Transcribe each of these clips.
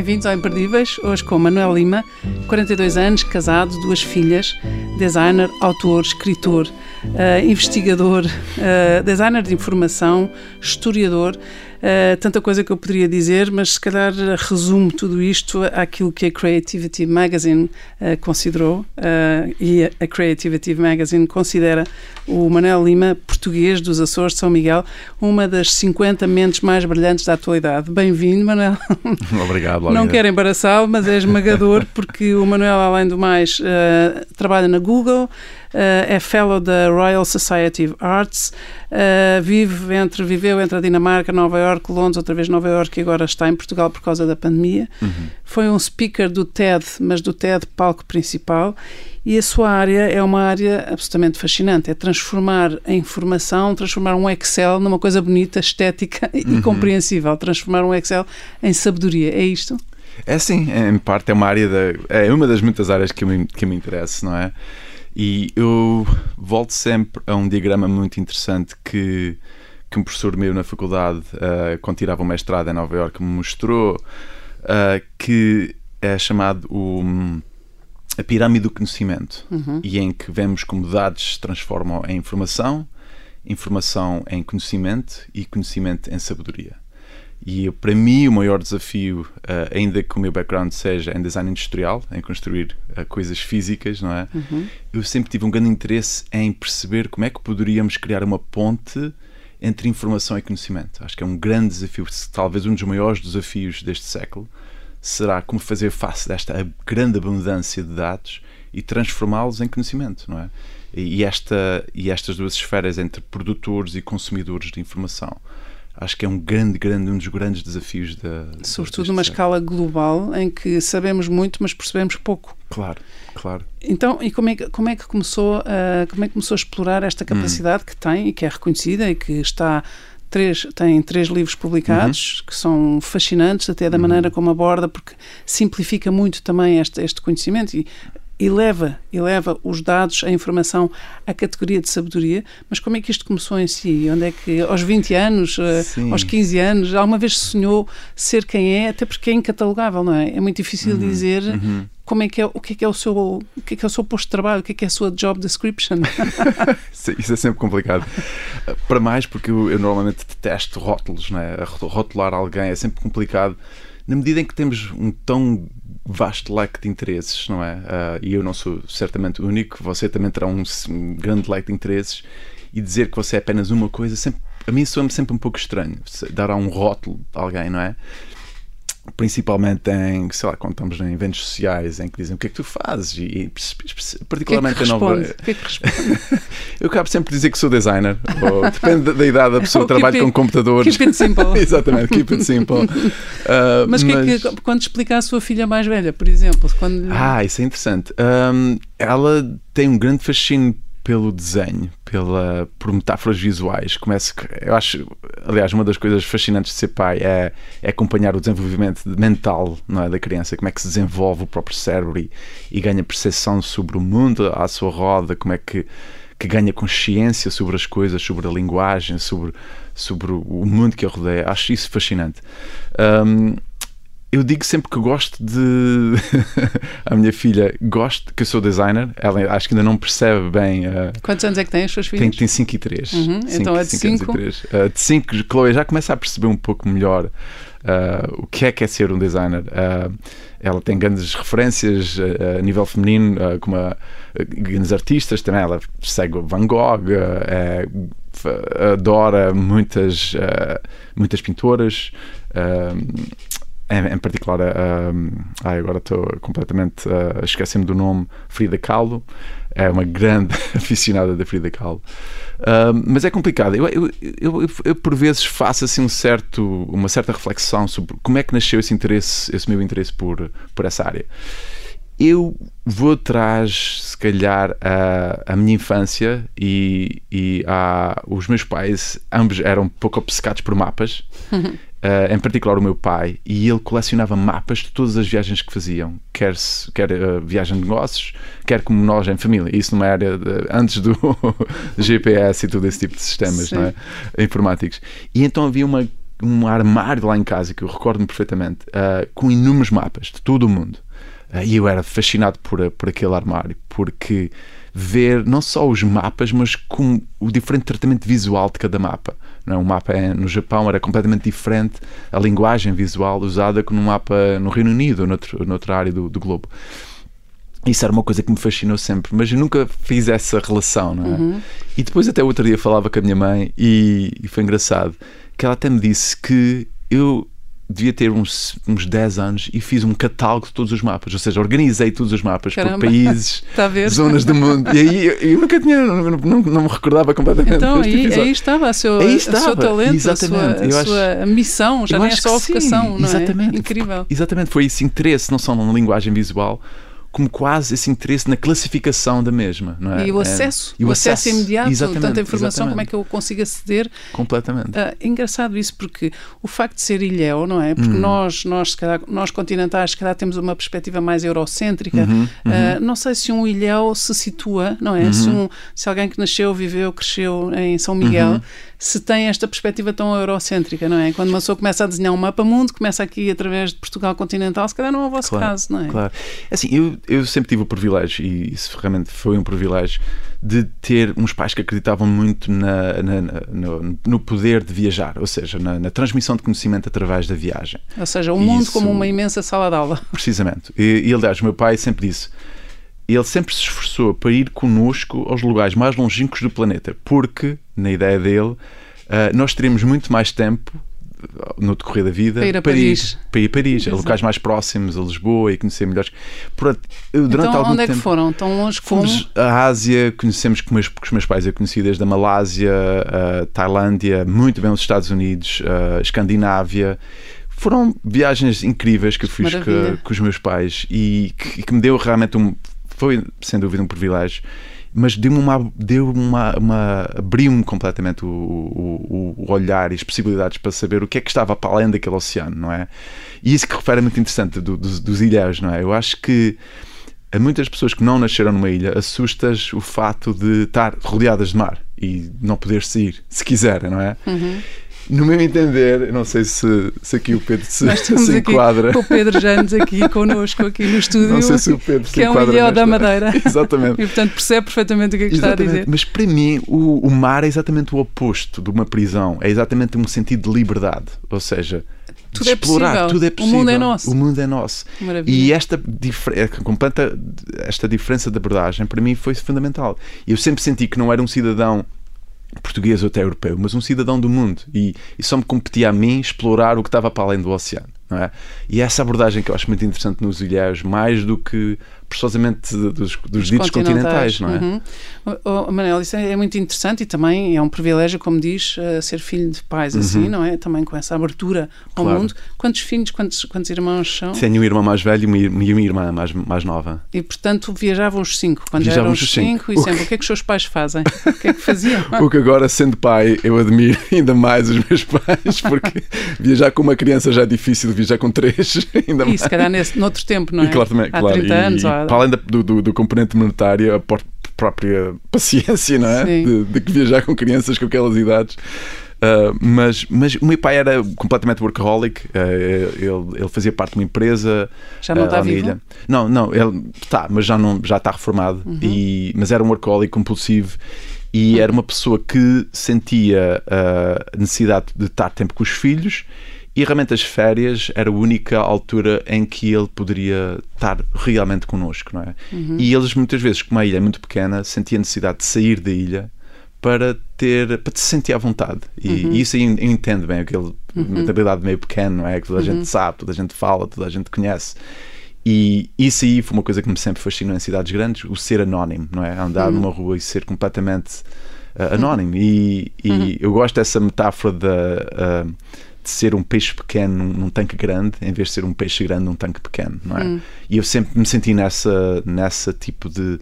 Bem-vindos ao Imperdíveis, hoje com Manuel Lima, 42 anos, casado, duas filhas, designer, autor, escritor, uh, investigador, uh, designer de informação, historiador, uh, tanta coisa que eu poderia dizer, mas se calhar resumo tudo isto àquilo que a Creativity Magazine considerou e a Creativity Magazine considera o Manuel Lima, português dos Açores de São Miguel, uma das 50 mentes mais brilhantes da atualidade. Bem-vindo, Manuel. Obrigado, Não quero embaraçá-lo, mas é esmagador porque o Manuel, além do mais, uh, trabalha na Google, uh, é fellow da Royal Society of Arts, uh, vive entre, viveu entre a Dinamarca, Nova York, Londres, outra vez Nova York e agora está em Portugal por causa da pandemia. Uhum. Foi um speaker do TED, mas do TED palco principal e a sua área é uma área absolutamente fascinante. É transformar a informação, transformar um Excel numa coisa bonita, estética e uhum. compreensível. Transformar um Excel em sabedoria. É isto? É sim, em parte é uma área da, é uma das muitas áreas que me, que me interessa, não é? E eu volto sempre a um diagrama muito interessante que, que um professor meu na faculdade, uh, quando tirava o mestrado em Nova Iorque, me mostrou, uh, que é chamado o a pirâmide do conhecimento uhum. e em que vemos como dados se transformam em informação, informação em conhecimento e conhecimento em sabedoria. E para mim o maior desafio, uh, ainda que o meu background seja em design industrial, em construir uh, coisas físicas, não é? Uhum. Eu sempre tive um grande interesse em perceber como é que poderíamos criar uma ponte entre informação e conhecimento. Acho que é um grande desafio, talvez um dos maiores desafios deste século será como fazer face desta grande abundância de dados e transformá-los em conhecimento, não é? E, esta, e estas duas esferas entre produtores e consumidores de informação acho que é um grande, grande, um dos grandes desafios da. Sobretudo numa escala global em que sabemos muito, mas percebemos pouco. Claro, claro. Então, e como é que, como é que, começou, a, como é que começou a explorar esta capacidade hum. que tem e que é reconhecida e que está três, tem três livros publicados uhum. que são fascinantes, até da uhum. maneira como aborda, porque simplifica muito também este, este conhecimento e eleva, eleva os dados, a informação à categoria de sabedoria, mas como é que isto começou em si? Onde é que, aos 20 anos, eh, Sim. aos 15 anos, alguma vez sonhou ser quem é, até porque é incatalogável, não é? É muito difícil uhum. dizer uhum como é que é, o que é, que é o seu o que é, que é o seu posto de trabalho, o que é que é a sua job description. Isso é sempre complicado. Para mais porque eu, eu normalmente detesto rótulos, né? rotular alguém é sempre complicado na medida em que temos um tão vasto leque de interesses, não é? Uh, e eu não sou certamente único, você também terá um, um grande leque de interesses e dizer que você é apenas uma coisa, sempre, a mim soa-me sempre um pouco estranho, dar a um rótulo a alguém, não é? Principalmente em, sei lá, quando estamos em eventos sociais em que dizem o que é que tu fazes? E, particularmente que é nova... Que é que responde? eu acabo sempre de dizer que sou designer ou, depende da idade da pessoa, trabalho com computadores. keep it simple. Exatamente, keep it simple. Uh, mas, mas... Que é que, quando explica à sua filha mais velha, por exemplo quando... ah, isso é interessante. Um, ela tem um grande fascínio pelo desenho, pela, por metáforas visuais. Começo, eu acho, aliás, uma das coisas fascinantes de ser pai é, é acompanhar o desenvolvimento mental não é, da criança, como é que se desenvolve o próprio cérebro e, e ganha percepção sobre o mundo à sua roda, como é que, que ganha consciência sobre as coisas, sobre a linguagem, sobre, sobre o mundo que a rodeia. Acho isso fascinante. Um, eu digo sempre que gosto de. a minha filha gosta, que eu sou designer, ela acho que ainda não percebe bem. Uh... Quantos anos é que tem as suas filhas? Tem 5 e 3. Uhum, então é de 5. Uh, de 5, Chloe já começa a perceber um pouco melhor uh, o que é que é ser um designer. Uh, ela tem grandes referências a nível feminino, como a, grandes artistas também. Ela segue Van Gogh, é, adora muitas, muitas pintoras em, em particular, agora estou completamente a esquecer-me do nome, Frida Kahlo. É uma grande aficionada da Frida Kahlo. Uh, mas é complicado. Eu, eu, eu, eu, por vezes faço assim um certo, uma certa reflexão sobre como é que nasceu esse interesse, esse meu interesse por, por essa área. eu vou atrás, se calhar, a, a minha infância e, e a, os meus pais, ambos eram pouco obcecados por mapas. Uh, em particular o meu pai, e ele colecionava mapas de todas as viagens que faziam, quer, quer uh, viagem de negócios, quer como nós em família. Isso numa área de, antes do GPS e todo esse tipo de sistemas é? informáticos. E então havia uma, um armário lá em casa que eu recordo-me perfeitamente, uh, com inúmeros mapas de todo o mundo. e eu era fascinado por, por aquele armário, porque ver não só os mapas, mas com o diferente tratamento visual de cada mapa. Não é? Um mapa no Japão era completamente diferente, a linguagem visual usada que num mapa no Reino Unido ou noutro, noutra área do, do globo. Isso era uma coisa que me fascinou sempre, mas eu nunca fiz essa relação, não é? Uhum. E depois, até outro dia, falava com a minha mãe e, e foi engraçado que ela até me disse que eu devia ter uns, uns 10 anos e fiz um catálogo de todos os mapas, ou seja, organizei todos os mapas Caramba. por países, tá zonas do mundo. E aí eu nunca tinha, não, não, não me recordava completamente. Então aí, aí, estava, a seu, aí estava. seu talento, exatamente. a sua, a sua missão, já nem é só a vocação, não é? exatamente. é? Incrível. Exatamente, foi esse interesse, não só na linguagem visual, como quase esse interesse na classificação da mesma. Não é? E o acesso, é, e o, o acesso, acesso imediato, tanta informação, exatamente. como é que eu consigo aceder? Completamente. Uh, é engraçado isso, porque o facto de ser ilhéu, não é? Porque uhum. nós, nós, calhar, nós continentais, se calhar temos uma perspectiva mais eurocêntrica. Uhum. Uh, não sei se um ilhéu se situa, não é? Se, uhum. um, se alguém que nasceu, viveu, cresceu em São Miguel uhum se tem esta perspectiva tão eurocêntrica, não é? Quando uma pessoa começa a desenhar um mapa mundo, começa aqui através de Portugal continental, se calhar não é o vosso claro, caso, não é? Claro. Assim, eu, eu sempre tive o privilégio, e isso realmente foi um privilégio, de ter uns pais que acreditavam muito na, na, no, no, poder de viajar, ou seja, na, na, transmissão de conhecimento através da viagem. Ou seja, o mundo isso, como uma imensa sala de aula. Precisamente. E, e aliás, o meu pai sempre disse ele sempre se esforçou para ir conosco aos lugares mais longínquos do planeta, porque, na ideia dele, uh, nós teríamos muito mais tempo no decorrer da vida para ir a Paris, para ir a Paris, a locais mais próximos a Lisboa e conhecer melhores. Durante então, algum onde é que foram? Tão longe como? Fomos a Ásia, conhecemos com, meus, com os meus pais, eu conheci desde a Malásia, a Tailândia, muito bem os Estados Unidos, a Escandinávia. Foram viagens incríveis que eu fiz com, com, os meus pais e que, que me deu realmente um. Foi, sem dúvida, um privilégio mas deu-me uma, deu uma, uma abriu-me completamente o, o, o, olhar e as possibilidades para saber o que é que estava para além daquele oceano, não é? E isso que refere é muito interessante do, dos, dos ilhéus, não é? Eu acho que a muitas pessoas que não nasceram numa ilha assustas o fato de estar rodeadas de mar e não poder sair, se quiserem, não é? Uhum. No meu entender, não sei se, se aqui o Pedro se, se enquadra. o Pedro Janes aqui connosco, aqui no estúdio. Não sei se o Pedro se Que é um ilhéu da Madeira. exatamente. E portanto percebe perfeitamente o que é que exatamente. está a dizer. Mas para mim, o, o mar é exatamente o oposto de uma prisão. É exatamente um sentido de liberdade. Ou seja, tudo é explorar, possível. tudo é possível. O mundo é nosso. O mundo é nosso. Maravilha. E esta, é, completa, esta diferença de abordagem para mim foi fundamental. Eu sempre senti que não era um cidadão português ou até europeu, mas um cidadão do mundo. E, e só me competia a mim explorar o que estava para além do oceano. É? E essa abordagem que eu acho muito interessante nos ilhéus, mais do que precisamente dos, dos ditos continentais, continentais, não é? Uhum. Oh, Manel, isso é, é, muito interessante e também é um privilégio, como diz, uh, ser filho de pais assim, uhum. assim, não é? Também com essa abertura ao claro. mundo. Quantos filhos, quantos, quantos irmãos são? Tenho um irmão mais velho e uma, irmã mais, mais nova. E, portanto, viajavam os cinco, quando viajavam eram os cinco, cinco e o sempre, que... o que é que os seus pais fazem? o que é que faziam? o que agora, sendo pai, eu admiro ainda mais os meus pais, porque viajar com uma criança já é difícil, viajar com três ainda mais. E se calhar nesse, noutro tempo, não é? E, claro, também, Há claro. 30 anos. E, ou... Para além do, do do, componente monetário, a própria paciência, não é? De, de, viajar com crianças com aquelas idades. Uh, mas, mas o meu pai era completamente workaholic, uh, ele, ele fazia parte de uma empresa. Já não uh, está vivo? Ilha. Não, não, ele está, mas já, não, já está reformado. Uhum. E, mas era um workaholic compulsivo e uhum. era uma pessoa que sentia a necessidade de estar tempo com os filhos e realmente as férias era a única altura em que ele poderia estar realmente connosco, não é? Uhum. E eles muitas vezes, como a ilha é muito pequena, sentiam a necessidade de sair da ilha para ter para se sentir à vontade e, uhum. e isso eu entendo bem aquele uhum. mentalidade meio pequeno não é que toda a gente uhum. sabe toda a gente fala toda a gente conhece e isso aí foi uma coisa que me sempre fascinou em cidades grandes o ser anónimo não é andar uhum. numa rua e ser completamente uh, anónimo e, e uhum. eu gosto dessa metáfora da uh, de ser um peixe pequeno num, num, tanque grande em vez de ser um peixe grande num tanque pequeno, não é? Hum. E eu sempre me senti nessa, nessa tipo de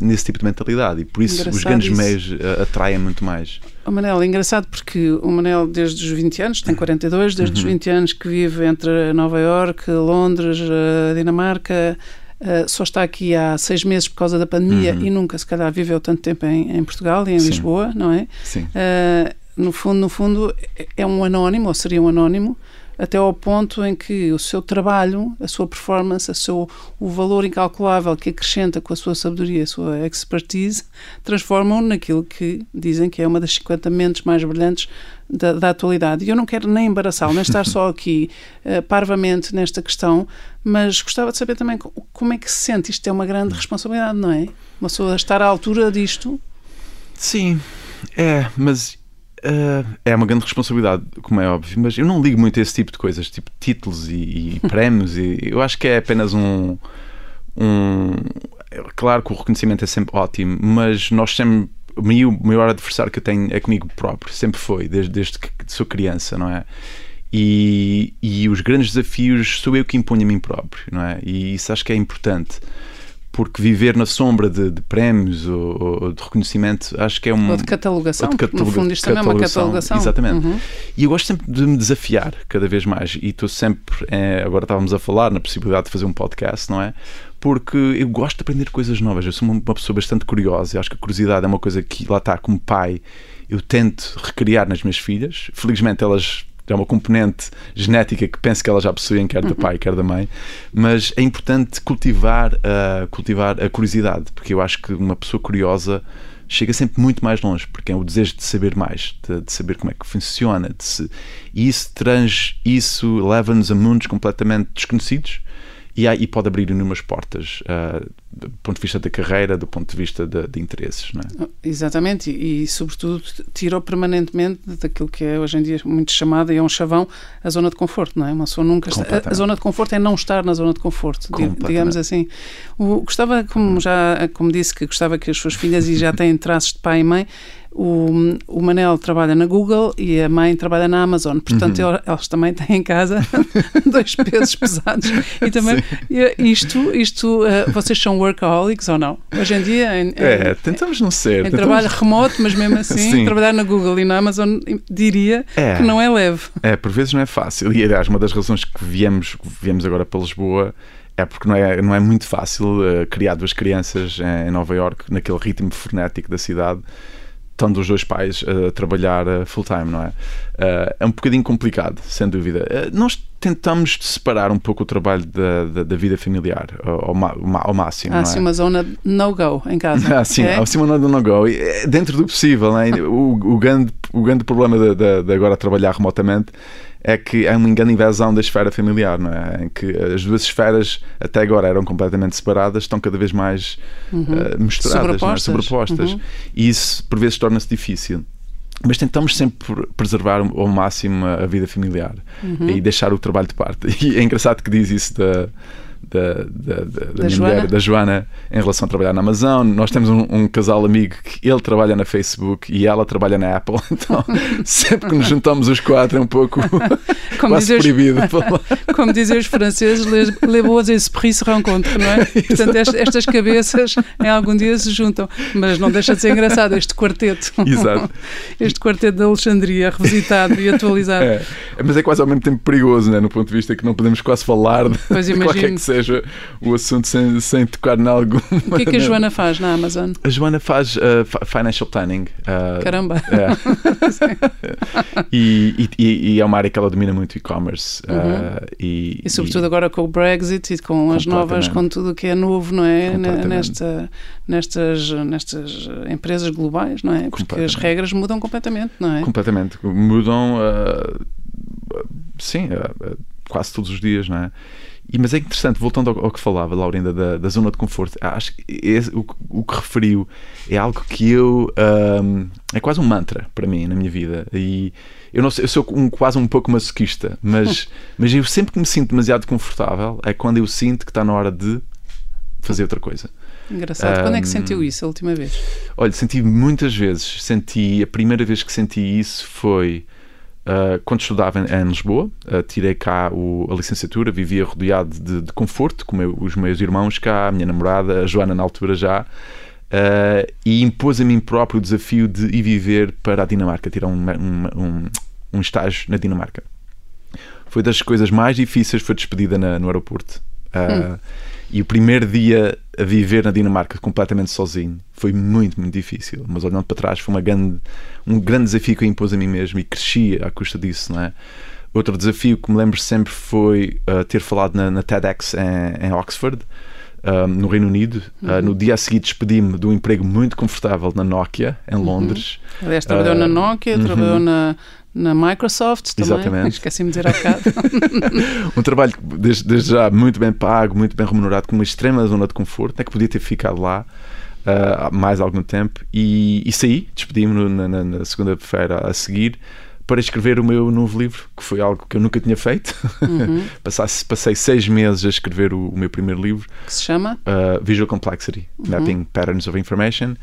nesse tipo de mentalidade e por isso engraçado os grandes isso. meios uh, atraem muito mais. O Manel, é engraçado porque o Manel desde os 20 anos, tem 42, desde uhum. os 20 anos que vive entre Nova York, Londres, uh, Dinamarca, uh, só está aqui há seis meses por causa da pandemia uhum. e nunca se calhar viveu tanto tempo em, em Portugal e em Sim. Lisboa, não é? Sim. No fundo, no fundo é um anónimo, ou seria um anónimo, até ao ponto em que o seu trabalho, a sua performance, a seu, o valor incalculável que acrescenta com a sua sabedoria, a sua expertise, transformam naquilo que dizem que é uma das 50 mentes mais brilhantes da, da atualidade. E eu não quero nem embaraçá-lo, nem estar só aqui uh, parvamente nesta questão, mas gostava de saber também como é que se sente. Isto é uma grande responsabilidade, não é? Uma pessoa estar à altura disto. Sim, é, mas Uh, é uma grande responsabilidade, como é óbvio, mas eu não ligo muito a esse tipo de coisas, tipo títulos e, e prémios, e eu acho que é apenas um, um. Claro que o reconhecimento é sempre ótimo, mas nós sempre. O maior adversário que eu tenho é comigo próprio, sempre foi, desde, desde que sou criança, não é? E, e os grandes desafios sou eu que imponho a mim próprio, não é? E isso acho que é importante porque viver na sombra de, de prémios ou, ou, de reconhecimento acho que é uma. Ou de catalogação, ou de cataloga, no fundo isto também é uma catalogação. Exatamente. Uhum. E eu gosto sempre de me desafiar cada vez mais. E estou sempre. É, agora estávamos a falar na possibilidade de fazer um podcast, não é? Porque eu gosto de aprender coisas novas. Eu sou uma, uma pessoa bastante curiosa. Eu acho que a curiosidade é uma coisa que lá está, como pai, eu tento recriar nas minhas filhas. Felizmente elas é uma componente genética que penso que elas já possuem, quer do pai, quer da mãe, mas é importante cultivar, uh, cultivar a curiosidade, porque eu acho que uma pessoa curiosa chega sempre muito mais longe, porque é o desejo de saber mais, de, de saber como é que funciona, se, e isso, trans, isso leva-nos a mundos completamente desconhecidos e, pode abrir inúmeras portas uh, do ponto de vista da carreira, do ponto de vista de, de interesses. Não é? Exatamente, e, e, sobretudo tirou permanentemente daquilo que é hoje em dia muito chamada, e é um chavão, a zona de conforto, não é? Uma pessoa nunca está, a, a, zona de conforto é não estar na zona de conforto, digamos assim. O, gostava, como já como disse, que gostava que as suas filhas e já têm traços de pai e mãe, o, o Manel trabalha na Google e a mãe trabalha na Amazon, portanto uhum. eles também têm em casa dois pesos pesados. E também isto, isto uh, vocês são workaholics ou não? Hoje em dia, em, é, tentamos não ser. Em tentamos... trabalho remoto, mas mesmo assim, trabalhar na Google e na Amazon diria é, que não é leve. É, por vezes não é fácil. E aliás, uma das razões que viemos, viemos agora para Lisboa é porque não é, não é muito fácil uh, criar duas crianças em Nova York naquele ritmo frenético da cidade estando os dois pais a trabalhar full time, não é? Eh, é um bocadinho complicado, sem dúvida. Eh, nós tentamos separar um pouco o trabalho da, da, da vida familiar ao, ao máximo. Há assim é? uma zona no-go em casa. Ah, sim, há assim uma zona no-go. Dentro do possível, é? o, o, grande, o grande problema de, de, de agora trabalhar remotamente é que é uma grande invasão da esfera familiar, não é? Em que as duas esferas até agora eram completamente separadas, estão cada vez mais uhum. uh, misturadas, sobrepostas. É? sobrepostas. Uhum. E isso por vezes torna-se difícil. Mas tentamos sempre preservar ao máximo a vida familiar uhum. e deixar o trabalho de parte. E é engraçado que diz isso da da, da, da, da, minha Joana? mulher, da Joana, em relação a trabalhar na Amazon. Nós temos um, um, casal amigo que ele trabalha na Facebook e ela trabalha na Apple. Então, sempre que nos juntamos os quatro é um pouco como quase proibido. Os, como dizem os franceses, les, les beaux esprits se rencontram, não é? Portanto, estas cabeças em algum dia se juntam. Mas não deixa de ser engraçado este quarteto. Exato. Este quarteto de Alexandria, revisitado e atualizado. É, mas é quase ao mesmo tempo perigoso, né? no ponto de vista que não podemos quase falar de, de qualquer que seja o assunto sem, sem tocar em algum. O que é que a Joana faz na Amazon? A Joana faz uh, financial planning. Uh, Caramba! É. e, e, e, é uma área que ela domina muito e-commerce. Uh, uhum. e, e, sobretudo agora com o Brexit e com as novas, com tudo o que é novo, não é? Nesta, nestas, nestas empresas globais, não é? Porque as regras mudam completamente, não é? Completamente. Mudam, sim, quase todos os dias, não é? E, mas é interessante, voltando ao, ao que falava, Laurinda, da, da, zona de conforto, acho que esse, o, o, que referiu é algo que eu. Um, é quase um mantra para mim na minha vida. E eu, não sei, eu sou um, quase um pouco masoquista, mas, mas eu sempre que me sinto demasiado confortável é quando eu sinto que está na hora de fazer outra coisa. Engraçado. Um, Quando é que sentiu isso a última vez? Olha, senti muitas vezes. Senti. A primeira vez que senti isso foi Uh, quando estudava em, em Lisboa, uh, tirei cá o, a licenciatura, vivia rodeado de, de conforto com meu, os meus irmãos cá, a minha namorada, a Joana na altura já, uh, e impôs a mim próprio o desafio de ir viver para a Dinamarca, tirar um, um, um, um estágio na Dinamarca. Foi das coisas mais difíceis, foi despedida na, no aeroporto. Hum. E o primeiro dia a viver na Dinamarca completamente sozinho foi muito, muito difícil. Mas olhando para trás, foi uma grande, um grande desafio que eu impus a mim mesmo e cresci à custa disso, não é? Outro desafio que me lembro sempre foi uh, ter falado na, na TEDx em, em Oxford, um, no Reino Unido. Ah, uhum. Uh, no dia a seguir despedi-me de um emprego muito confortável na Nokia, em uhum. Londres. Uhum. Aliás, trabalhou uh, na Nokia, uhum. trabalhou na, na Microsoft também. Exatamente. Esqueci-me de dizer há bocado. um trabalho desde, desde, já muito bem pago, muito bem remunerado, com uma extrema zona de conforto, é que podia ter ficado lá. Uh, mais algum tempo e, e saí, despedi-me na, na, na segunda-feira a seguir para escrever o meu novo livro, que foi algo que eu nunca tinha feito. Uhum. Passasse, passei seis meses a escrever o, o meu primeiro livro. Que se chama? Uh, Visual Complexity, uhum. Mapping Patterns of Information,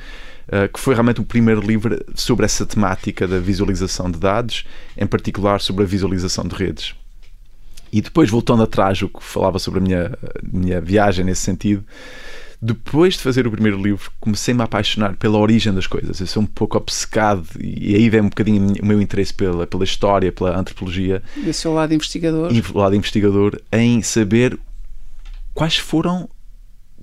uh, que foi realmente o primeiro livro sobre essa temática da visualização de dados, em particular sobre a visualização de redes. E depois, voltando atrás, o que falava sobre a minha, minha viagem nesse sentido, depois de fazer o primeiro livro, comecei-me a apaixonar pela origem das coisas. Eu sou um pouco obcecado e aí vem um bocadinho o meu interesse pela, pela história, pela antropologia. E o seu lado investigador. E o lado investigador em saber quais foram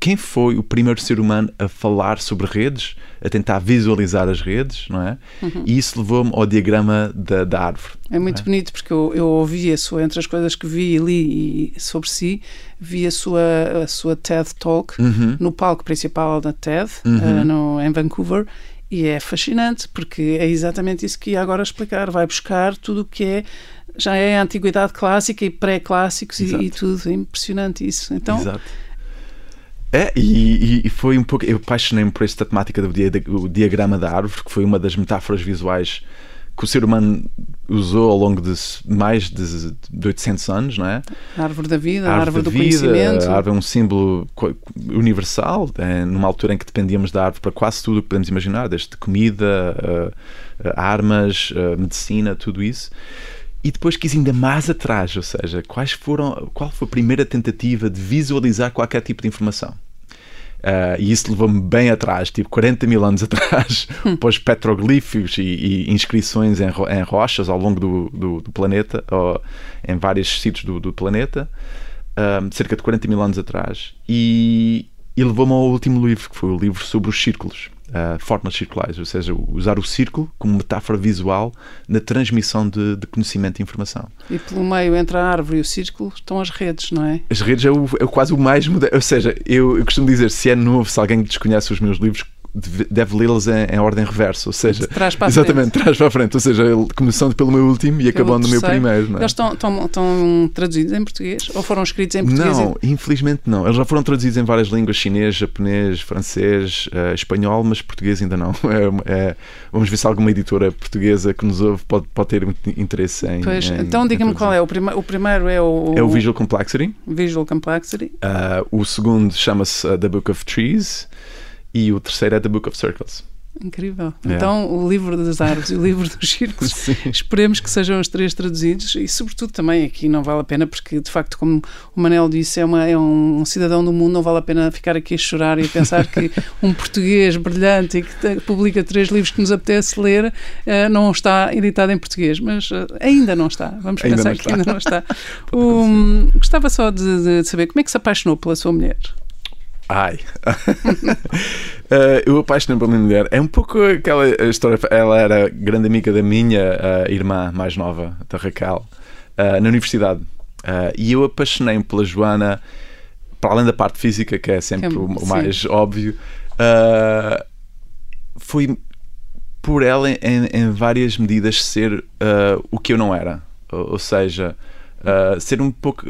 quem foi o primeiro ser humano a falar sobre redes, a tentar visualizar as redes, não é? Uhum. E isso levou-me ao diagrama da, da árvore. É muito é? bonito porque eu, eu ouvi a sua, entre as coisas que vi e li sobre si, vi a sua, a sua TED Talk uhum. no palco principal da TED, uhum. uh, no, em Vancouver, e é fascinante porque é exatamente isso que ia agora explicar. Vai buscar tudo o que é já é a antiguidade clássica e pré-clássicos e, e, tudo. É impressionante isso. Então, Exato é, e, e, foi um pouco. Eu apaixonei-me por esta temática do dia, do diagrama da árvore, que foi uma das metáforas visuais que o ser humano usou ao longo de mais de, de 800 anos, não é? A árvore da vida, a árvore, a árvore do vida, conhecimento. A árvore é um símbolo universal, é, numa altura em que dependíamos da árvore para quase tudo o que podemos imaginar, desde comida, uh, armas, uh, medicina, tudo isso e depois quis ainda mais atrás, ou seja, quais foram, qual foi a primeira tentativa de visualizar qualquer tipo de informação. Uh, e isso levou-me bem atrás, tipo 40 mil anos atrás, hum. os petroglifos e, e inscrições em, em, rochas ao longo do, do, do planeta, ou em vários sítios do, do planeta, uh, cerca de 40 mil anos atrás. E, e levou-me ao último livro, que foi o livro sobre os círculos uh, formas circulares, ou seja, usar o círculo como metáfora visual na transmissão de, de, conhecimento e informação. E pelo meio entre a árvore e o círculo estão as redes, não é? As redes é, o, é quase o mais moderno, ou seja, eu, eu costumo dizer, se é novo, se alguém desconhece os meus livros, deve lê-los em, em, ordem reversa, ou seja, trás para exatamente, frente. trás para a frente, ou seja, começando pelo meu último e acabando no meu primeiro. Não é? Eles estão, estão, estão, traduzidos em português ou foram escritos em português? Não, infelizmente não. Eles já foram traduzidos em várias línguas: chinês, japonês, francês, uh, espanhol, mas português ainda não. É, é, vamos ver se alguma editora portuguesa que nos ouve pode, pode ter interesse em. Pois, em, então diga-me qual é. O, prima, o primeiro é o. É o Visual Complexity. Visual Complexity. Uh, o segundo chama-se uh, The Book of Trees e o terceiro é The Book of Circles. Incrível. É. Então, o livro das árvores e o livro dos círculos, esperemos que sejam os três traduzidos e, sobretudo, também aqui não vale a pena, porque de facto, como o Manel disse, é, uma, é um cidadão do mundo, não vale a pena ficar aqui a chorar e a pensar que um português brilhante e que publica três livros que nos apetece ler uh, não está editado em português, mas uh, ainda não está. Vamos ainda pensar que ainda não está. um, gostava só de, de saber como é que se apaixonou pela sua mulher. Ai. uh, eu apaixonei pela minha mulher. É um pouco aquela história. Ela era grande amiga da minha uh, irmã mais nova, da Raquel, uh, na universidade. e eu apaixonei-me pela Joana, para além da parte física, que é sempre que, o, o, mais óbvio. foi por ela, em, em, várias medidas, ser o que eu não era. Ou, ou seja, ser um pouco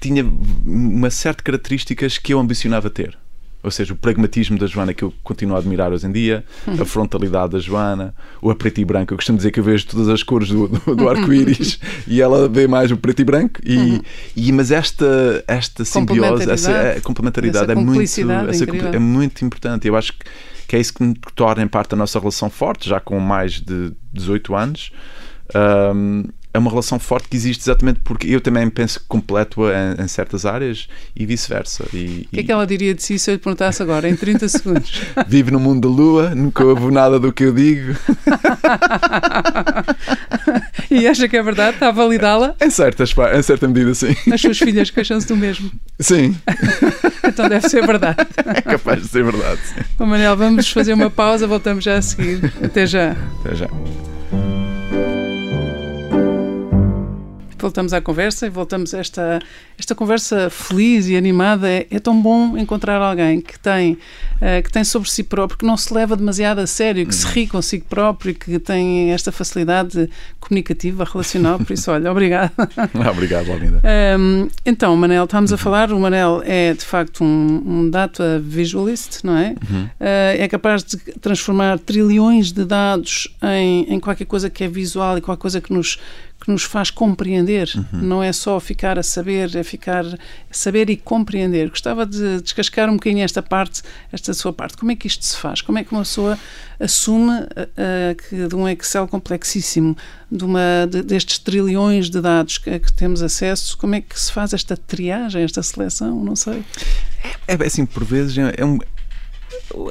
tinha uma certa características que eu ambicionava ter. Ou seja, o pragmatismo da Joana que eu continuo a admirar hoje em dia, a frontalidade da Joana, o a preto e branco. Eu costumo dizer que eu vejo todas as cores do, do, do arco-íris e ela vê mais o preto e branco. E, uhum. e mas esta, esta simbiose, essa é, complementaridade é, muito, essa, é muito importante. Eu acho que, que é isso que torna em parte a nossa relação forte, já com mais de 18 anos. Um, é uma relação forte que existe exatamente porque eu também penso completo em, em certas áreas e vice-versa. O que é que ela diria de si se eu lhe perguntasse agora, em 30 segundos? Vive no mundo da lua, nunca ouve nada do que eu digo. e acha que é verdade? Está a validá-la? Em, certas, em certa medida, sim. As suas filhas queixam-se do mesmo? Sim. então deve ser verdade. É capaz de ser verdade. Bom, Manel, vamos fazer uma pausa, voltamos já a seguir. Até já. Até já. Voltamos à conversa e voltamos a esta, esta conversa feliz e animada. É, é tão bom encontrar alguém que tem, uh, que tem sobre si próprio, que não se leva demasiado a sério, que se ri consigo próprio, que tem esta facilidade comunicativa, relacional. Por isso, olha, obrigado. obrigado, Alminda. Um, então, Manel, estamos a falar. O Manel é de facto um, um data visualist, não é? Uhum. Uh, é capaz de transformar trilhões de dados em, em qualquer coisa que é visual e qualquer coisa que nos que nos faz compreender. Uhum. Não é só ficar a saber, é ficar a saber e compreender. Gostava de descascar um bocadinho esta parte, esta sua parte. Como é que isto se faz? Como é que uma pessoa assume uh, que de um Excel complexíssimo, de uma, de, destes trilhões de dados que, que, temos acesso, como é que se faz esta triagem, esta seleção? Não sei. É, é assim, por vezes é um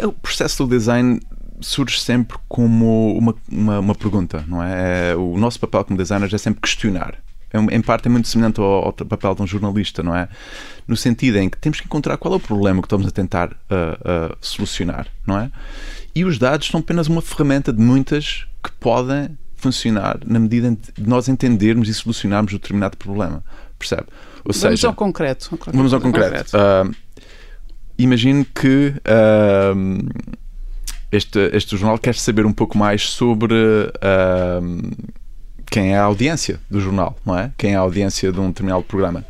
é o processo do design surge sempre como uma, uma, uma, pergunta, não é? O nosso papel como designers é sempre questionar. É, em parte é muito semelhante ao, ao, papel de um jornalista, não é? No sentido em que temos que encontrar qual é o problema que estamos a tentar uh, uh, solucionar, não é? E os dados são apenas uma ferramenta de muitas que podem funcionar na medida de nós entendermos e solucionarmos um determinado problema, percebe? Ou vamos seja, ao concreto. Vamos ao concreto. concreto. Uh, imagino que este, este jornal quer saber um pouco mais sobre uh, quem é a audiência do jornal, não é? Quem é a audiência de um determinado programa.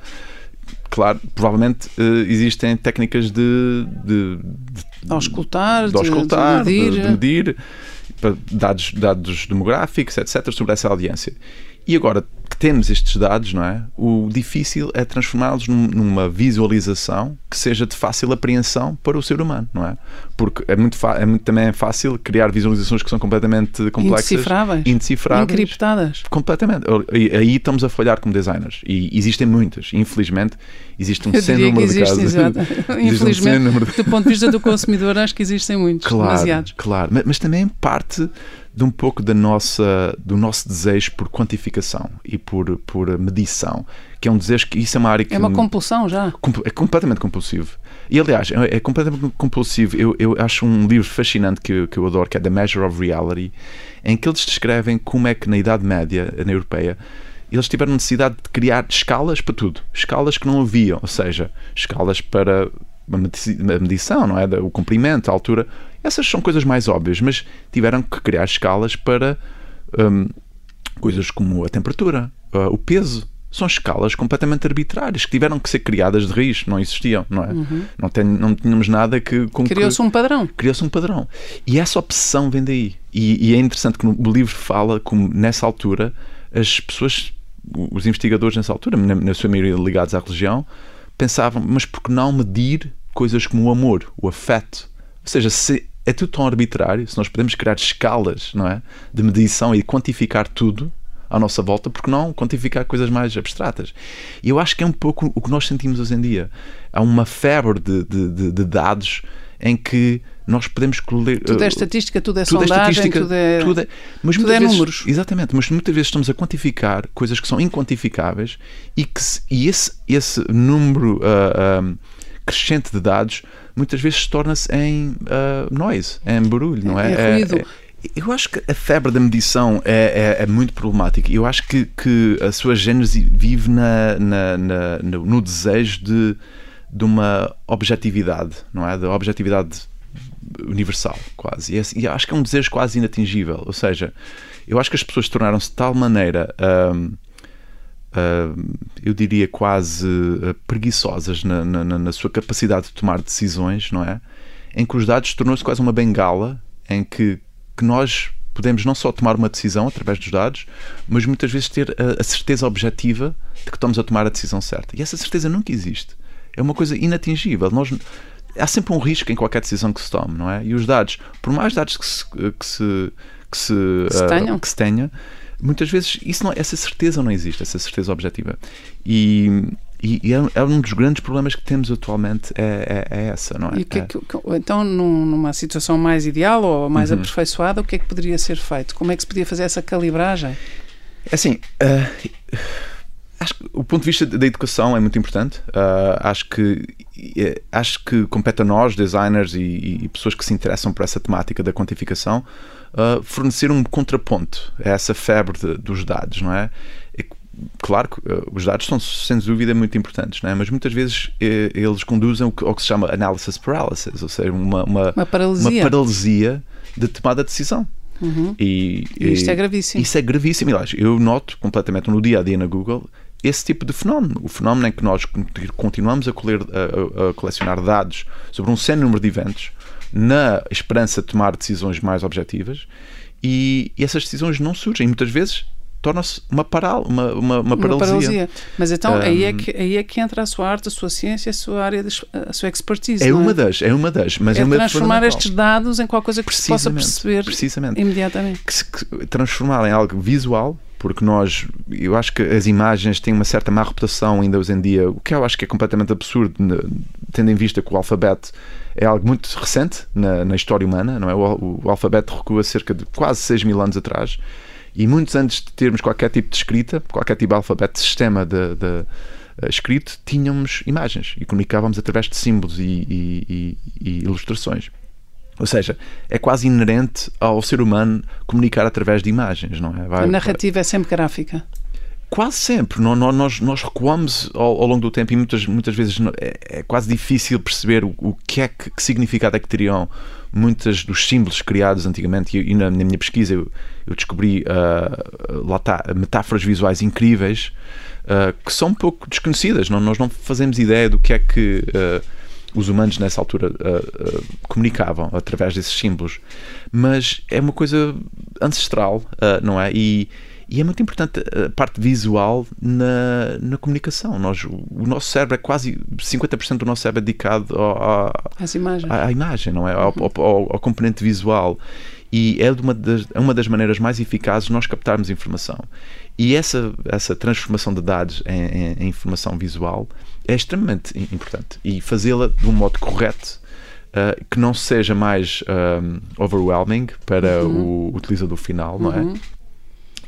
Claro, provavelmente uh, existem técnicas de, de, de, de auscultar, de, auscultar, de, medir, de, medir dados, dados demográficos, etc., sobre essa audiência. E agora que temos estes dados, não é? O difícil é transformá-los numa visualização que seja de fácil apreensão para o ser humano, não é? Porque é muito, é muito também é fácil criar visualizações que são completamente complexas, indecifráveis, indecifráveis encriptadas. Completamente. E aí estamos a falhar como designers. E existem muitas. Infelizmente, existe um sem número de casos. Exato. Infelizmente, um do ponto de vista do consumidor, acho que existem muitos, claro, demasiados. Claro, mas, mas também parte de um pouco da nossa, do nosso desejo por quantificação e por, por medição, que é um desejo que isso é uma área que. É uma compulsão já. É completamente compulsivo. E aliás, é, é completamente compulsivo. Eu, eu acho um livro fascinante que, eu, que eu adoro, que é The Measure of Reality, em que eles descrevem como é que na Idade Média, na Europeia, eles tiveram necessidade de criar escalas para tudo. Escalas que não haviam, ou seja, escalas para a medição, não é? O comprimento, a altura. Essas são coisas mais óbvias, mas tiveram que criar escalas para um, coisas como a temperatura, uh, o peso. São escalas completamente arbitrárias que tiveram que ser criadas de raiz, não existiam, não é? Uhum. Não, tem, não tínhamos nada que. Criou-se um padrão. Criou-se um padrão. E essa opção vem daí. E, e é interessante que o livro fala como nessa altura as pessoas, os investigadores nessa altura, na, na sua maioria ligados à religião, pensavam, mas por que não medir coisas como o amor, o afeto? Ou seja, se é tudo tão arbitrário, se nós podemos criar escalas não é, de medição e quantificar tudo à nossa volta, porque não quantificar coisas mais abstratas? E eu acho que é um pouco o que nós sentimos hoje em dia. Há uma febre de, de, de dados em que nós podemos colher. Tudo é estatística, tudo é tudo é sondagem, é tudo é, tudo é, mas tudo é vezes, números. Exatamente, mas muitas vezes estamos a quantificar coisas que são inquantificáveis e que e esse, esse número uh, uh, crescente de dados muitas vezes torna-se em uh, noise, em barulho, não é? É, ruído. É, eu acho que a febre da medição é, é, é muito problemática. Eu acho que, que a sua gênese vive na, na, na no, desejo de de uma objetividade, não é? Da objetividade universal, quase. E, é, e, acho que é um desejo quase inatingível. Ou seja, eu acho que as pessoas tornaram-se de tal maneira, hum, hum, eu diria, quase uh, preguiçosas na, na, na, sua capacidade de tomar decisões, não é? Em que os dados tornou-se quase uma bengala em que, que nós podemos não só tomar uma decisão através dos dados, mas muitas vezes ter a, a certeza objetiva de que estamos a tomar a decisão certa. E essa certeza nunca existe é uma coisa inatingível. Nós, há sempre um risco em qualquer decisão que se tome, não é? E os dados, por mais dados que se, que se, que se, que se, uh, que se tenha, muitas vezes isso não, essa certeza não existe, essa certeza objetiva. E, e, é, é, um dos grandes problemas que temos atualmente é, é, é essa, não é? E que é que, então, numa situação mais ideal ou mais uhum. aperfeiçoada, o que é que poderia ser feito? Como é que se podia fazer essa calibragem? É assim, uh, acho que o ponto de vista da educação é muito importante. Uh, acho que acho que compete a nós, designers e, e, pessoas que se interessam por essa temática da quantificação, uh, fornecer um contraponto a essa febre de, dos dados, não é? claro que uh, os dados são sem dúvida muito importantes, não é? mas muitas vezes eh, eles conduzem ao que, ao que, se chama analysis paralysis, ou seja, uma, uma, uma, paralisia. uma paralisia de tomada de decisão. Uhum. E, e, isto é gravíssimo. Isso é gravíssimo. Aliás, eu noto completamente no dia a dia na Google esse tipo de fenómeno. O fenómeno em que nós continuamos a, colher, a, a colecionar dados sobre um sem número de eventos na esperança de tomar decisões mais objetivas e, e essas decisões não surgem. Muitas vezes torna-se uma, paral, uma, uma, uma, paralisia. uma, paralisia. Mas então um, aí, é que, aí é que entra a sua arte, a sua ciência, a sua área, de, a sua expertise. É, é? uma das, é uma das. Mas é, é transformar estes dados em qualquer coisa que se possa perceber precisamente. imediatamente. Que se, que, transformar em algo visual, porque nós, eu acho que as imagens têm uma certa má reputação ainda hoje em dia, o que eu acho que é completamente absurdo, tendo em vista que o alfabeto é algo muito recente na, na história humana, não é? O, o alfabeto recua cerca de quase 6 mil anos atrás e muitos antes de termos qualquer tipo de escrita, qualquer tipo de alfabeto, de sistema de, de uh, escrito, tínhamos imagens e comunicávamos através de símbolos e, e, e, e ilustrações. Ou seja, é quase inerente ao ser humano comunicar através de imagens, não é? Vai, a narrativa vai... é sempre gráfica. Quase sempre. Nós, nós recuamos ao, ao, longo do tempo e muitas, muitas vezes é, é quase difícil perceber o, o que é que, que significado é que teriam muitos dos símbolos criados antigamente, e, e na, na, minha pesquisa eu, eu descobri uh, lá está, metáforas visuais incríveis uh, que são um pouco desconhecidas. Não, nós não fazemos ideia do que é que uh, os humanos nessa altura comunicavam através desses símbolos. Mas é uma coisa ancestral, não é? E, e é muito importante a parte visual na, na comunicação. Nós, o nosso cérebro é quase 50% do nosso cérebro é dedicado ao, imagens. À, à, imagem, não é? Ao, uhum. ao, ao, ao, componente visual. E é uma das, é uma das maneiras mais eficazes de nós captarmos informação. E essa, essa transformação de dados em, em, em informação visual é extremamente importante. E fazê-la de um modo correto Uh, que não seja mais um, overwhelming para uhum. o utilizador final, não é? Uhum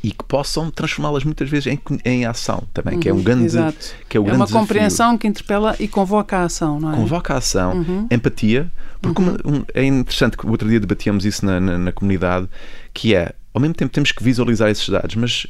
e que possam transformá-las muitas vezes em, em ação também, uhum, que é um uhum, grande, exato. que é, o é grande uma compreensão que interpela e convoca a ação, não é? Convoca a ação, uhum. empatia, porque uhum. uma, um, é interessante que o outro dia debatíamos isso na, na, na comunidade, que é ao mesmo tempo temos que visualizar esses dados, mas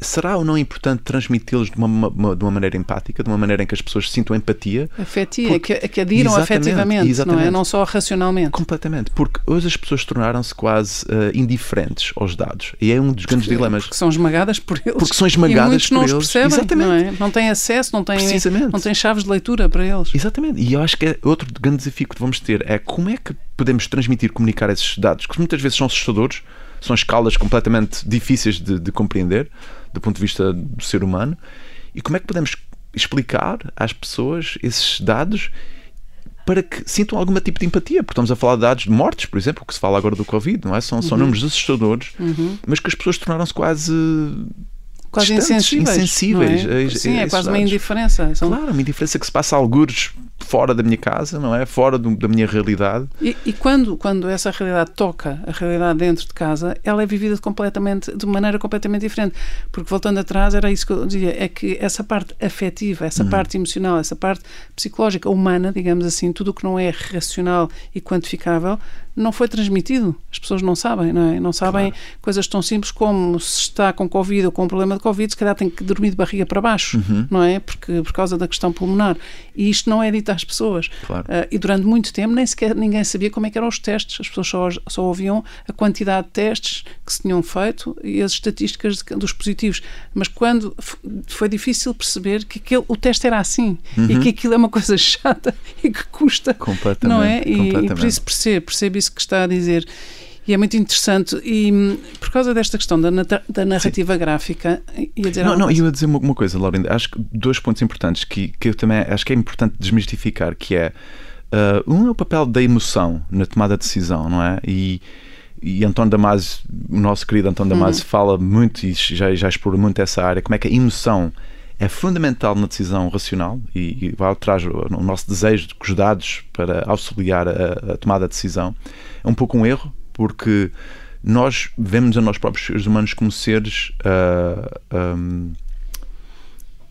será ou não importante transmiti-los de uma, uma, de uma maneira empática, de uma maneira em que as pessoas sintam empatia? Afetiva, porque, que, que adiram afetivamente, exatamente, não é? Não só racionalmente. Completamente, porque hoje as pessoas tornaram-se quase uh, indiferentes aos dados e é um dos grandes porque, dilemas. Porque são esmagadas por eles. Porque são esmagadas e por não eles. Percebem, exatamente. Não, é? não têm acesso, não têm, não têm chaves de leitura para eles. Exatamente, e eu acho que é outro grande desafio que vamos ter é como é que podemos transmitir, comunicar esses dados, que muitas vezes são assustadores, são escalas completamente difíceis de, de compreender do ponto de vista do ser humano. E como é que podemos explicar às pessoas esses dados para que sintam algum tipo de empatia? Porque estamos a falar de dados de mortes, por exemplo, que se fala agora do Covid, não é? São, uhum. são números assustadores, uhum. mas que as pessoas tornaram-se quase quase insensíveis. insensíveis é? Sim, é quase uma indiferença. São... Claro, uma indiferença que se passa a algures fora da minha casa, não é? Fora do, da minha realidade. E, e, quando, quando essa realidade toca a realidade dentro de casa, ela é vivida completamente, de maneira completamente diferente. Porque voltando atrás, era isso que eu dizia, é que essa parte afetiva, essa uhum. parte emocional, essa parte psicológica, humana, digamos assim, tudo o que não é racional e quantificável, não foi transmitido. As pessoas não sabem, não é? Não sabem claro. coisas tão simples como se está com Covid ou com um problema de Covid, se calhar tem que dormir de barriga para baixo, uhum. não é? Porque, por causa da questão pulmonar. E isto não é dito às pessoas. Claro. Uh, e durante muito tempo nem sequer ninguém sabia como é eram os testes. As pessoas só, só ouviam a quantidade de testes que se tinham feito e as estatísticas de, dos positivos. Mas quando foi difícil perceber que aquele, o teste era assim uhum. e que aquilo é uma coisa chata e que custa, não é? E, e por isso percebo, percebo isso isso que está a dizer. E é muito interessante. E hum, por causa desta questão da, da narrativa Sim. gráfica, ia dizer. Não, não, ia dizer uma, uma coisa, Laurinda. Acho que dois pontos importantes que, que eu também acho que é importante desmistificar, que é uh, um é o papel da emoção na tomada de decisão, não é? E e António Damasio, o nosso querido António Damasio, uhum. fala muito e já, já explora muito essa área, como é que a emoção é fundamental na decisão racional e, e vai atrás o nosso desejo de os dados para auxiliar a, a, tomada de decisão. É um pouco um erro, porque nós vemos a nós próprios seres humanos como seres uh, ah, um,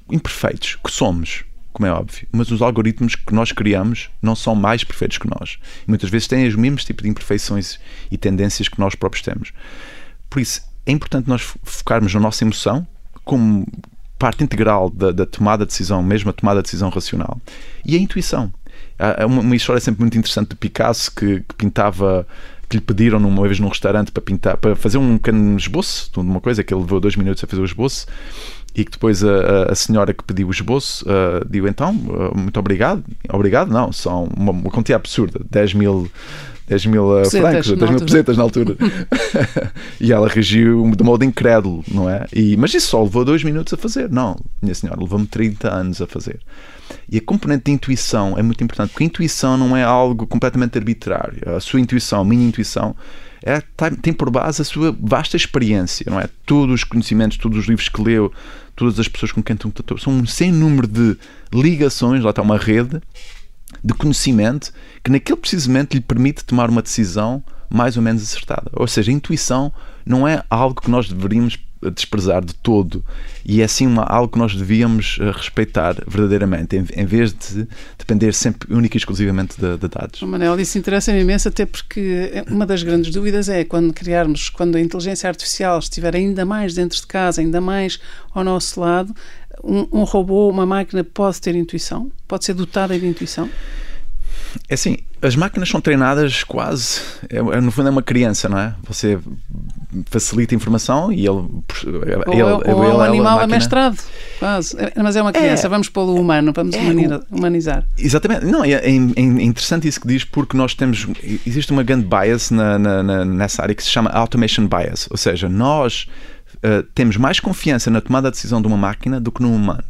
imperfeitos, que somos, como é óbvio, mas os algoritmos que nós criamos não são mais perfeitos que nós. E muitas vezes têm os mesmos tipos de imperfeições e tendências que nós próprios temos. Por isso, é importante nós focarmos na nossa emoção como parte integral da, da, tomada de decisão, mesmo a tomada de decisão racional. E a intuição. Há uma, uma história sempre muito interessante de Picasso que, que pintava que lhe pediram uma vez num restaurante para pintar, para fazer um pequeno esboço de uma coisa que ele levou dois minutos a fazer o esboço e que depois a, a senhora que pediu o esboço uh, então, uh, muito obrigado. Obrigado, não, são uma, uma quantia absurda, 10 mil 10 mil uh, francos, 10 mil pesetas na altura. e ela reagiu de modo incrédulo, não é? E, mas isso só levou dois minutos a fazer. Não, minha senhora, levou-me 30 anos a fazer. E a componente de intuição é muito importante, porque a intuição não é algo completamente arbitrário. A sua intuição, a minha intuição, é, tem por base a sua vasta experiência, não é? Todos os conhecimentos, todos os livros que leu, todas as pessoas com quem tratou, são um sem número de ligações, lá está uma rede de conhecimento que naquele precisamente lhe permite tomar uma decisão mais ou menos acertada. Ou seja, a intuição não é algo que nós deveríamos desprezar de todo e é sim uma, algo que nós devíamos eh, respeitar verdadeiramente em, em vez de depender sempre única e exclusivamente de, de dados. Manel, isso interessa-me imenso até porque uma das grandes dúvidas é quando criarmos, quando a inteligência artificial estiver ainda mais dentro de casa, ainda mais ao nosso lado, um, um robô, uma máquina pode ter intuição? Pode ser dotada de intuição? É assim, as máquinas são treinadas quase, é, é, no fundo é uma criança, não é? Você facilita a informação e ele... Ou, ele, ou ele, um animal amestrado, quase. É, mas é uma criança, é, vamos pô-lo humano, vamos é, humanizar. Exatamente. Não, é, é, interessante isso que diz porque nós temos... Existe uma grande bias na, na, na, nessa área que se chama automation bias, ou seja, nós uh, temos mais confiança na tomada de decisão de uma máquina do que no humano.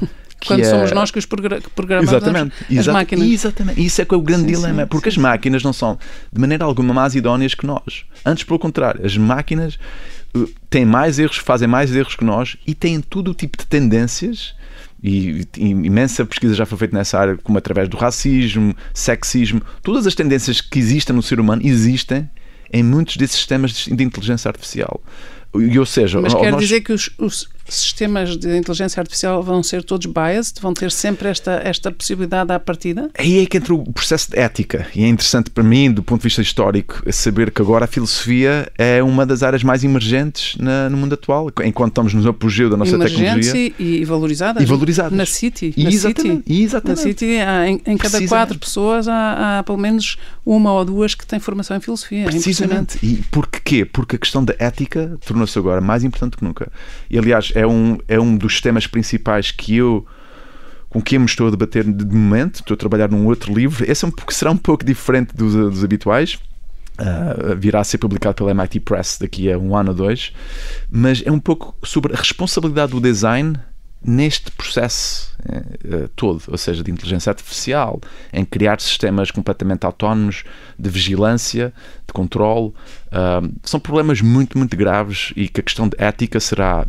Quando é... somos nós que os programamos exatamente, as, exatamente, máquinas. Exatamente. Isso é que é o grande sim, dilema, sim, porque sim, as máquinas não são de maneira alguma mais idóneas que nós. Antes, pelo contrário, as máquinas uh, têm mais erros, fazem mais erros que nós e têm todo o tipo de tendências e, e, imensa pesquisa já foi feita nessa área, como através do racismo, sexismo, todas as tendências que existem no ser humano existem em muitos desses sistemas de inteligência artificial. E, ou seja, Mas quer nós... dizer que os, os, sistemas de inteligência artificial vão ser todos biased? Vão ter sempre esta, esta possibilidade à partida? Aí é que entra o processo de ética. E é interessante para mim, do ponto de vista histórico, saber que agora a filosofia é uma das áreas mais emergentes na, no mundo atual, enquanto estamos no apogeu da nossa Emergente tecnologia. E, e valorizada. E valorizada. Na City. Na exatamente. City. exatamente. Na City, há, em, em cada quatro pessoas, há, há, pelo menos uma ou duas que têm formação em filosofia. É Precisamente. É e porquê? Porque a questão da ética tornou-se agora mais importante que nunca. E, aliás, é um, é um dos temas principais que eu com quem me estou a debater de momento, estou a trabalhar num outro livro. Esse é um, será um pouco diferente dos, dos habituais. Uh, virá a ser publicado pela MIT Press daqui a um ano ou dois, mas é um pouco sobre a responsabilidade do design neste processo uh, todo, ou seja, de inteligência artificial, em criar sistemas completamente autónomos de vigilância, de controle. Uh, são problemas muito, muito graves e que a questão de ética será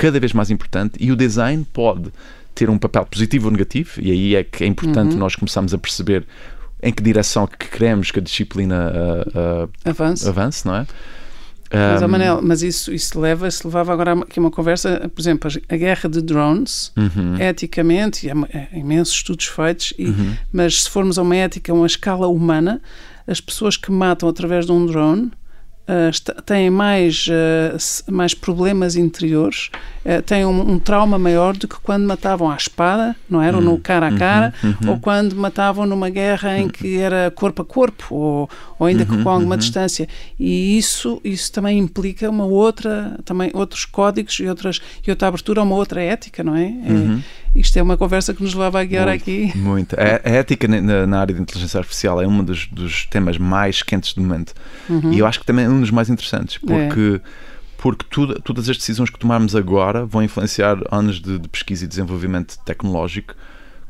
cada vez mais importante e o design pode ter um papel positivo ou negativo, e aí é que é importante uhum. nós começarmos a perceber em que direção que queremos que a disciplina uh, avance. avance, não é? Mas, um, Manel, mas isso, isso leva, se levava agora aqui uma conversa, por exemplo, a guerra de drones, uhum. eticamente, e há, há, imensos estudos feitos, e, uhum. mas se formos a uma ética, a uma escala humana, as pessoas que matam através de um drone uh, têm mais, uh, mais problemas interiores, uh, têm um, um, trauma maior do que quando matavam à espada, não era? Ou no uhum. cara a cara, uhum, uhum. ou quando matavam numa guerra em que era corpo a corpo, ou, ou ainda uhum, com alguma uhum. distância. E isso, isso também implica uma outra, também outros códigos e, outras, e outra abertura a uma outra ética, não é? é uhum. isto é uma conversa que nos leva a guiar muito, aqui. Muito. A, a ética na, na, área de inteligência artificial é um dos, dos temas mais quentes do momento. E eu acho que também é um dos mais interessantes, porque. É porque tudo, todas as decisões que tomarmos agora vão influenciar anos de, de pesquisa e desenvolvimento tecnológico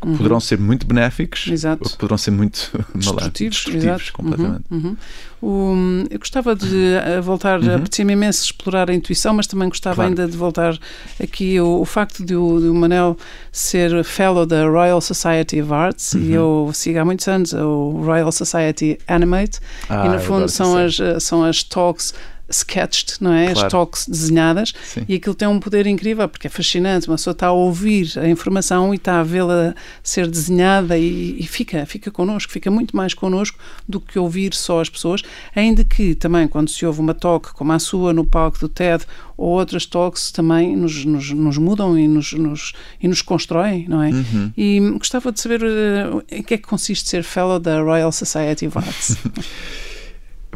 uhum. poderão ser muito benéficos Exato. ou poderão ser muito destrutivos, destrutivos completamente. Uhum, uhum. O, eu gostava de eh, voltar, uhum. aprecia-me imenso explorar a intuição, mas também gostava claro. ainda de voltar aqui o, o facto de o, de o Manel ser fellow da Royal Society of Arts e eu sigo há muitos anos o Royal Society Animate ah, e no fundo são as, eh, são as talks sketched, não é? Claro. As talks desenhadas Sim. e aquilo tem um poder incrível porque é fascinante. Uma pessoa está a ouvir a informação e está a vê-la ser desenhada e, e, fica, fica connosco, fica muito mais connosco do que ouvir só as pessoas. Ainda que também, quando se ouve uma talk como a sua no palco do TED ou outras talks, também nos, nos, nos mudam e nos, nos, e nos constroem, não é? Uhum. E gostava de saber uh, em que é que consiste ser Fellow da Royal Society of Arts.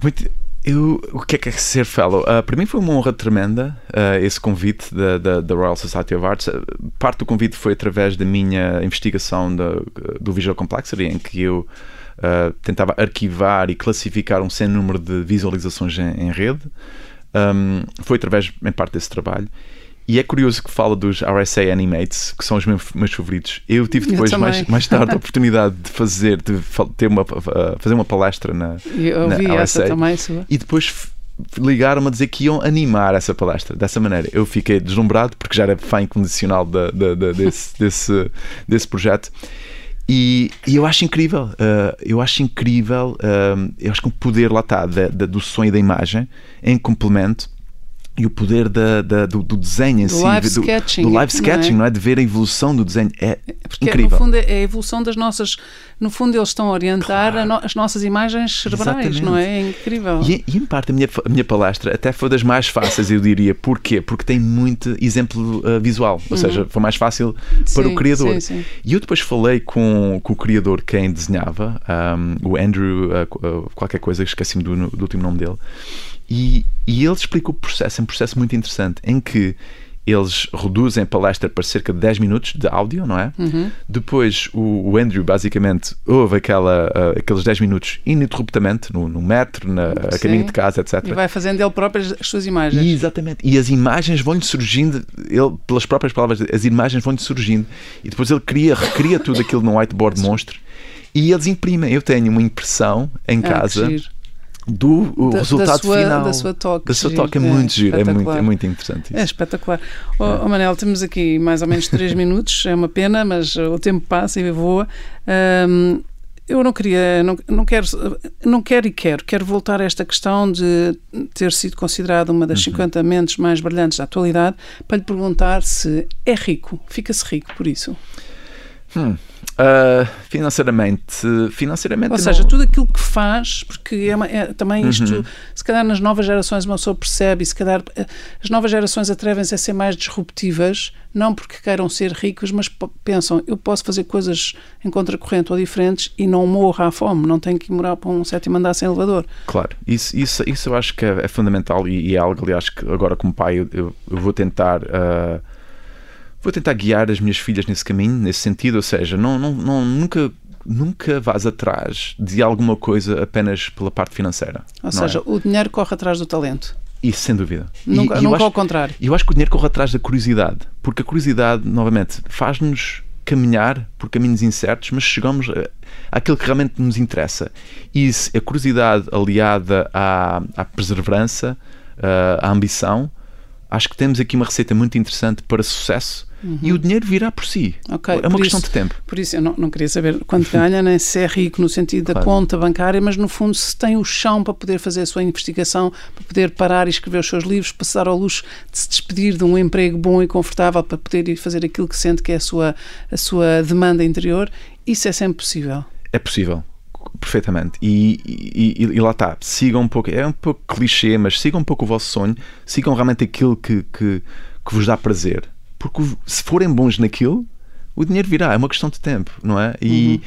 eu, o que é que é ser fellow? Uh, para mim foi uma honra tremenda uh, esse convite da, da, da, Royal Society of Arts. parte do convite foi através da minha investigação da, do Visual Complexity, em que eu uh, tentava arquivar e classificar um sem número de visualizações em, em rede. Um, foi através, em parte, desse trabalho. E é curioso que fala dos RSA Animates, que são os meus, meus favoritos. Eu tive depois, eu mais, mais tarde, a oportunidade de fazer, de ter uma, fazer uma palestra na, eu ouvi na RSA. Essa também, sua. E depois ligaram-me a dizer que iam animar essa palestra dessa maneira. Eu fiquei deslumbrado porque já era fã incondicional de, de, de, desse, desse, desse projeto. E, e, eu acho incrível, uh, eu acho incrível, uh, eu acho que o poder lá está do sonho e da imagem em complemento e o poder da, da do, do, desenho em do si, live do, sketching, do live sketching, não é? não é? De ver a evolução do desenho é Porque incrível. no fundo é a evolução das nossas, no fundo eles estão a orientar claro. a no, as nossas imagens cerebrais, Exatamente. não é? É incrível. E, e, em parte a minha, a minha palestra até foi das mais fáceis, eu diria. Porquê? Porque tem muito exemplo uh, visual, ou uhum. seja, foi mais fácil sim, para o criador. Sim, sim. E eu depois falei com, com o criador quem desenhava, um, o Andrew, uh, uh, qualquer coisa, esqueci-me do, do último nome dele. E, e ele explica o processo, é um processo muito interessante, em que eles reduzem a palestra para cerca de 10 minutos de áudio, não é? Uhum. Depois o, o, Andrew basicamente ouve aquela, uh, aqueles 10 minutos ininterruptamente no, no metro, na, a caminho de casa, etc. E vai fazendo ele próprio as suas imagens. E, exatamente. E as imagens vão-lhe surgindo, ele, pelas próprias palavras, as imagens vão-lhe surgindo. E depois ele cria, recria tudo aquilo no whiteboard monstro e eles imprimem. Eu tenho uma impressão em ah, casa do da, resultado da sua, final da sua toque. Da sua toque é, é muito giro, é muito, é muito interessante. Isso. É espetacular. Oh, é. oh, Manel, temos aqui mais ou menos 3 minutos, é uma pena, mas o tempo passa e voa. Um, eu não queria, não, não quero, não quero e quero, quero voltar a esta questão de ter sido considerado uma das uhum. 50 mentes mais brilhantes da atualidade, para lhe perguntar se é rico, fica-se rico por isso. Hum. Uh, financeiramente, financeiramente. Ou seja, não... tudo aquilo que faz, porque é, uma, é também isto, uhum. se calhar nas novas gerações uma pessoa percebe, e se calhar eh, as novas gerações atrevem-se a ser mais disruptivas, não porque queiram ser ricos, mas pensam, eu posso fazer coisas em contracorrente ou diferentes e não morro à fome, não tenho que ir morar para um sétimo andar sem elevador. Claro, isso, isso, isso eu acho que é, é fundamental e, e, é algo, aliás, que agora como pai eu, eu vou tentar. Uh, vou tentar guiar as minhas filhas nesse caminho, nesse sentido, ou seja, não, não, não, nunca nunca vás atrás de alguma coisa apenas pela parte financeira. Ou seja, é? o dinheiro corre atrás do talento. Isso, sem dúvida. Nunca, e, nunca acho, ao contrário. Eu acho que o dinheiro corre atrás da curiosidade, porque a curiosidade, novamente, faz-nos caminhar por caminhos incertos, mas chegamos àquilo que realmente nos interessa. E se a curiosidade aliada à, à perseverança, à ambição, acho que temos aqui uma receita muito interessante para sucesso Uhum. E o dinheiro virá por si. Okay, é uma questão isso, de tempo. Por isso, eu não, não queria saber quanto ganha, nem se é rico no sentido claro. da conta bancária, mas no fundo, se tem o chão para poder fazer a sua investigação, para poder parar e escrever os seus livros, passar ao luxo de se despedir de um emprego bom e confortável para poder ir fazer aquilo que sente que é a sua, a sua demanda interior, isso é sempre possível. É possível perfeitamente. E, e, e, lá está, sigam um pouco, é um pouco clichê, mas sigam um pouco o vosso sonho, sigam realmente aquilo que, que, que vos dá prazer porque se forem bons naquilo, o dinheiro virá, é uma questão de tempo, não é? E, uhum.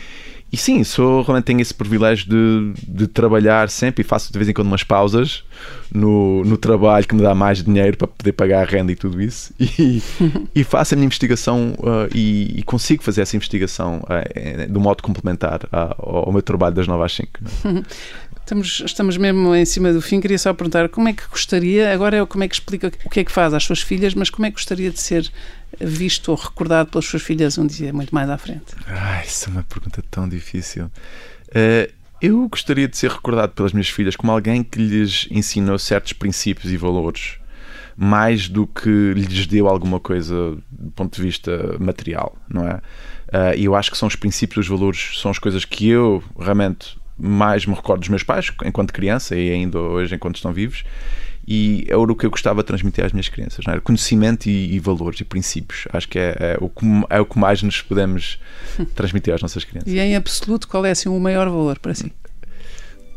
e sim, sou, realmente tenho esse privilégio de, de trabalhar sempre e faço de vez em quando umas pausas no, no trabalho que me dá mais dinheiro para poder pagar a renda e tudo isso. E, e faço a minha investigação uh, e, e, consigo fazer essa investigação uh, de um modo complementar uh, ao, ao, meu trabalho das 9 às 5. Estamos, estamos mesmo em cima do fim. Queria só perguntar como é que gostaria, agora é como é que explica o que é que faz às suas filhas, mas como é que gostaria de ser visto ou recordado pelas suas filhas um dia muito mais à frente? Ai, isso é uma pergunta tão difícil. Uh, eu gostaria de ser recordado pelas minhas filhas como alguém que lhes ensinou certos princípios e valores, mais do que lhes deu alguma coisa do ponto de vista material, não é? Uh, e eu acho que são os princípios, os valores, são as coisas que eu realmente mais me recordo dos meus pais, enquanto criança e ainda hoje enquanto estão vivos, e é o que eu gostava de transmitir às minhas crianças, não é? conhecimento e, e, valores e princípios. Acho que é, é, o que é o que mais nos podemos transmitir às nossas crianças. E em absoluto, qual é assim, o maior valor para si?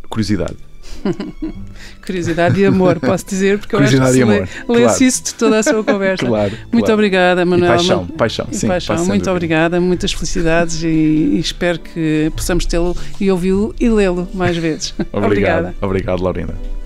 Curiosidade. Curiosidade e amor, posso dizer, porque eu acho que se lê, claro. isso de toda a sua conversa. claro, muito claro. obrigada, Manuel. E paixão, paixão, e sim. Paixão. Muito obrigada, muitas felicidades e, e espero que possamos tê-lo e ouvi-lo e lê-lo mais vezes. Obrigado, obrigado, Laurinda.